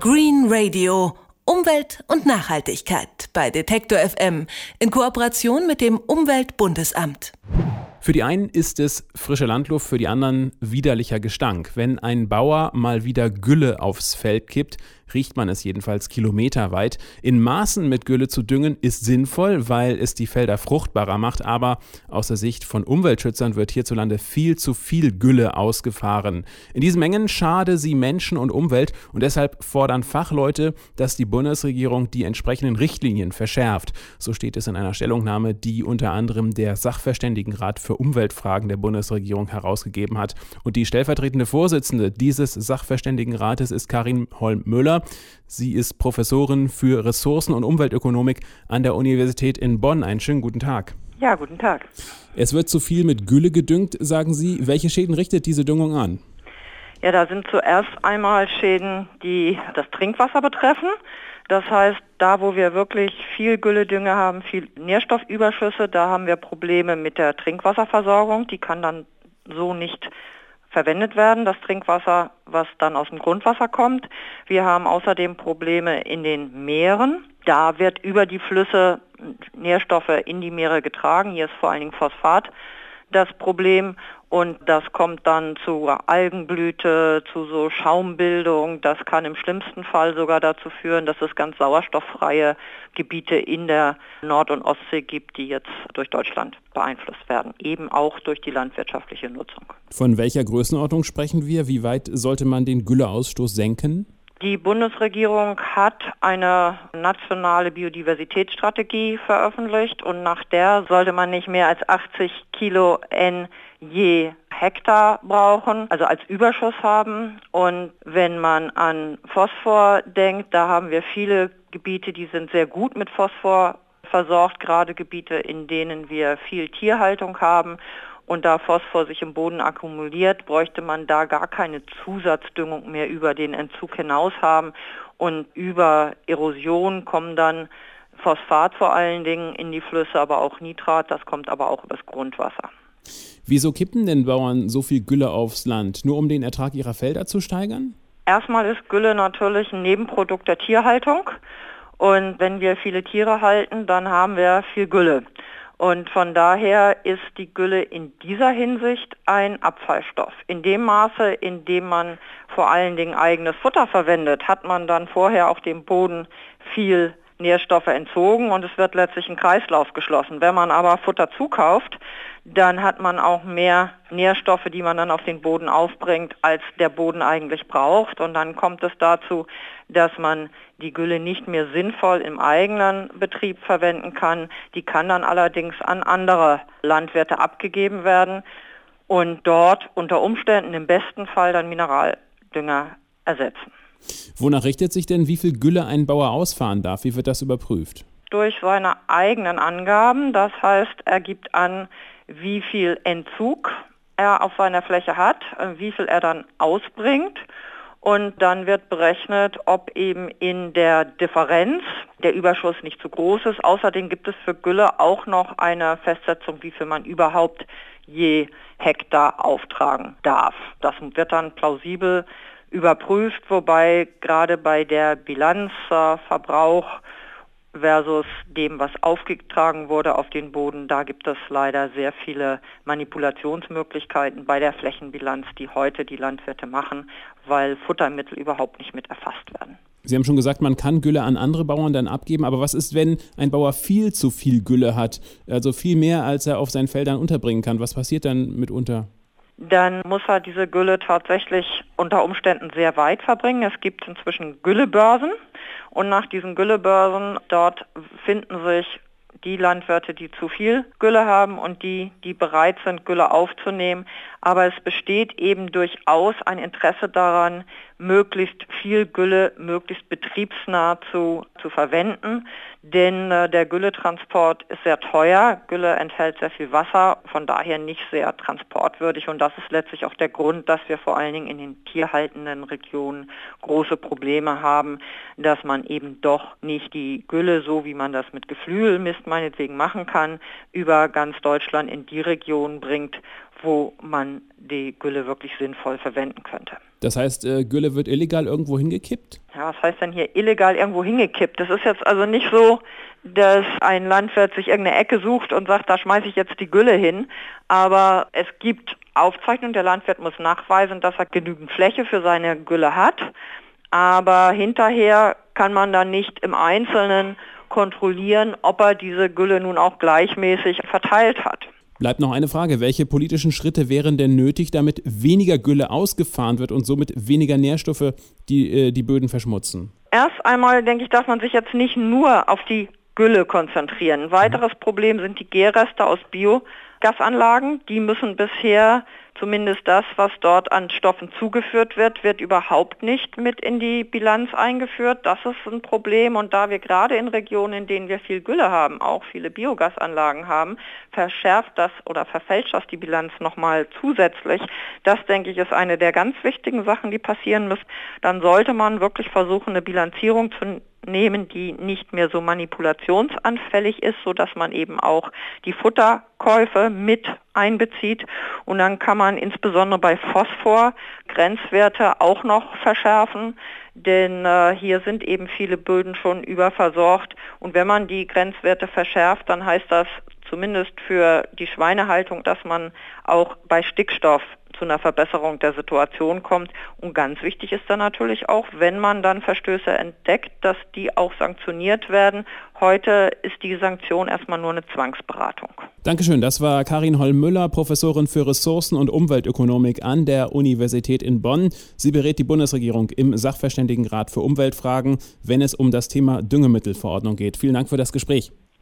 Green Radio. Umwelt und Nachhaltigkeit bei Detektor FM in Kooperation mit dem Umweltbundesamt. Für die einen ist es frische Landluft, für die anderen widerlicher Gestank. Wenn ein Bauer mal wieder Gülle aufs Feld kippt, riecht man es jedenfalls kilometerweit. In Maßen mit Gülle zu düngen ist sinnvoll, weil es die Felder fruchtbarer macht, aber aus der Sicht von Umweltschützern wird hierzulande viel zu viel Gülle ausgefahren. In diesen Mengen schade sie Menschen und Umwelt und deshalb fordern Fachleute, dass die Bundesregierung die entsprechenden Richtlinien verschärft. So steht es in einer Stellungnahme, die unter anderem der Sachverständigenrat für Umweltfragen der Bundesregierung herausgegeben hat. Und die stellvertretende Vorsitzende dieses Sachverständigenrates ist Karin Holm-Müller. Sie ist Professorin für Ressourcen- und Umweltökonomik an der Universität in Bonn. Einen schönen guten Tag. Ja, guten Tag. Es wird zu viel mit Gülle gedüngt, sagen Sie. Welche Schäden richtet diese Düngung an? Ja, da sind zuerst einmal Schäden, die das Trinkwasser betreffen. Das heißt, da wo wir wirklich viel Gülledünge haben, viel Nährstoffüberschüsse, da haben wir Probleme mit der Trinkwasserversorgung. Die kann dann so nicht verwendet werden, das Trinkwasser, was dann aus dem Grundwasser kommt. Wir haben außerdem Probleme in den Meeren. Da wird über die Flüsse Nährstoffe in die Meere getragen. Hier ist vor allen Dingen Phosphat das Problem und das kommt dann zu Algenblüte, zu so Schaumbildung. Das kann im schlimmsten Fall sogar dazu führen, dass es ganz sauerstofffreie Gebiete in der Nord- und Ostsee gibt, die jetzt durch Deutschland beeinflusst werden, eben auch durch die landwirtschaftliche Nutzung. Von welcher Größenordnung sprechen wir? Wie weit sollte man den Gülleausstoß senken? Die Bundesregierung hat eine nationale Biodiversitätsstrategie veröffentlicht und nach der sollte man nicht mehr als 80 Kilo N je Hektar brauchen, also als Überschuss haben. Und wenn man an Phosphor denkt, da haben wir viele Gebiete, die sind sehr gut mit Phosphor versorgt, gerade Gebiete, in denen wir viel Tierhaltung haben und da Phosphor sich im Boden akkumuliert, bräuchte man da gar keine Zusatzdüngung mehr über den Entzug hinaus haben. Und über Erosion kommen dann Phosphat vor allen Dingen in die Flüsse, aber auch Nitrat, das kommt aber auch übers Grundwasser. Wieso kippen denn Bauern so viel Gülle aufs Land? Nur um den Ertrag ihrer Felder zu steigern? Erstmal ist Gülle natürlich ein Nebenprodukt der Tierhaltung. Und wenn wir viele Tiere halten, dann haben wir viel Gülle. Und von daher ist die Gülle in dieser Hinsicht ein Abfallstoff. In dem Maße, in dem man vor allen Dingen eigenes Futter verwendet, hat man dann vorher auch dem Boden viel Nährstoffe entzogen und es wird letztlich ein Kreislauf geschlossen. Wenn man aber Futter zukauft, dann hat man auch mehr Nährstoffe, die man dann auf den Boden aufbringt, als der Boden eigentlich braucht. Und dann kommt es dazu, dass man die Gülle nicht mehr sinnvoll im eigenen Betrieb verwenden kann. Die kann dann allerdings an andere Landwirte abgegeben werden und dort unter Umständen im besten Fall dann Mineraldünger ersetzen. Wonach richtet sich denn, wie viel Gülle ein Bauer ausfahren darf? Wie wird das überprüft? Durch seine eigenen Angaben. Das heißt, er gibt an, wie viel Entzug er auf seiner Fläche hat, wie viel er dann ausbringt. Und dann wird berechnet, ob eben in der Differenz der Überschuss nicht zu groß ist. Außerdem gibt es für Gülle auch noch eine Festsetzung, wie viel man überhaupt je Hektar auftragen darf. Das wird dann plausibel überprüft, wobei gerade bei der Bilanzverbrauch versus dem, was aufgetragen wurde auf den Boden, da gibt es leider sehr viele Manipulationsmöglichkeiten bei der Flächenbilanz, die heute die Landwirte machen, weil Futtermittel überhaupt nicht mit erfasst werden. Sie haben schon gesagt, man kann Gülle an andere Bauern dann abgeben, aber was ist, wenn ein Bauer viel zu viel Gülle hat, also viel mehr, als er auf seinen Feldern unterbringen kann? Was passiert dann mitunter? dann muss er diese Gülle tatsächlich unter Umständen sehr weit verbringen. Es gibt inzwischen Güllebörsen und nach diesen Güllebörsen dort finden sich die Landwirte, die zu viel Gülle haben und die, die bereit sind, Gülle aufzunehmen. Aber es besteht eben durchaus ein Interesse daran, möglichst viel Gülle möglichst betriebsnah zu, zu verwenden. Denn äh, der Gülletransport ist sehr teuer. Gülle enthält sehr viel Wasser, von daher nicht sehr transportwürdig. Und das ist letztlich auch der Grund, dass wir vor allen Dingen in den tierhaltenden Regionen große Probleme haben, dass man eben doch nicht die Gülle, so wie man das mit Geflügelmist meinetwegen machen kann, über ganz Deutschland in die Regionen bringt, wo man die Gülle wirklich sinnvoll verwenden könnte. Das heißt, äh, Gülle wird illegal irgendwo hingekippt? Ja, was heißt denn hier illegal irgendwo hingekippt? Das ist jetzt also nicht so, dass ein Landwirt sich irgendeine Ecke sucht und sagt, da schmeiße ich jetzt die Gülle hin. Aber es gibt Aufzeichnungen, der Landwirt muss nachweisen, dass er genügend Fläche für seine Gülle hat. Aber hinterher kann man dann nicht im Einzelnen kontrollieren, ob er diese Gülle nun auch gleichmäßig verteilt hat. Bleibt noch eine Frage. Welche politischen Schritte wären denn nötig, damit weniger Gülle ausgefahren wird und somit weniger Nährstoffe, die äh, die Böden verschmutzen? Erst einmal, denke ich, darf man sich jetzt nicht nur auf die Gülle konzentrieren. Ein weiteres Problem sind die Gärreste aus Biogasanlagen. Die müssen bisher Zumindest das, was dort an Stoffen zugeführt wird, wird überhaupt nicht mit in die Bilanz eingeführt. Das ist ein Problem und da wir gerade in Regionen, in denen wir viel Gülle haben, auch viele Biogasanlagen haben, verschärft das oder verfälscht das die Bilanz nochmal zusätzlich. Das, denke ich, ist eine der ganz wichtigen Sachen, die passieren müssen. Dann sollte man wirklich versuchen, eine Bilanzierung zu nehmen, die nicht mehr so manipulationsanfällig ist, sodass man eben auch die Futterkäufe mit einbezieht. Und dann kann man insbesondere bei Phosphor Grenzwerte auch noch verschärfen, denn äh, hier sind eben viele Böden schon überversorgt. Und wenn man die Grenzwerte verschärft, dann heißt das zumindest für die Schweinehaltung, dass man auch bei Stickstoff zu einer Verbesserung der Situation kommt. Und ganz wichtig ist dann natürlich auch, wenn man dann Verstöße entdeckt, dass die auch sanktioniert werden. Heute ist die Sanktion erstmal nur eine Zwangsberatung. Dankeschön. Das war Karin Holl-Müller, Professorin für Ressourcen- und Umweltökonomik an der Universität in Bonn. Sie berät die Bundesregierung im Sachverständigenrat für Umweltfragen, wenn es um das Thema Düngemittelverordnung geht. Vielen Dank für das Gespräch.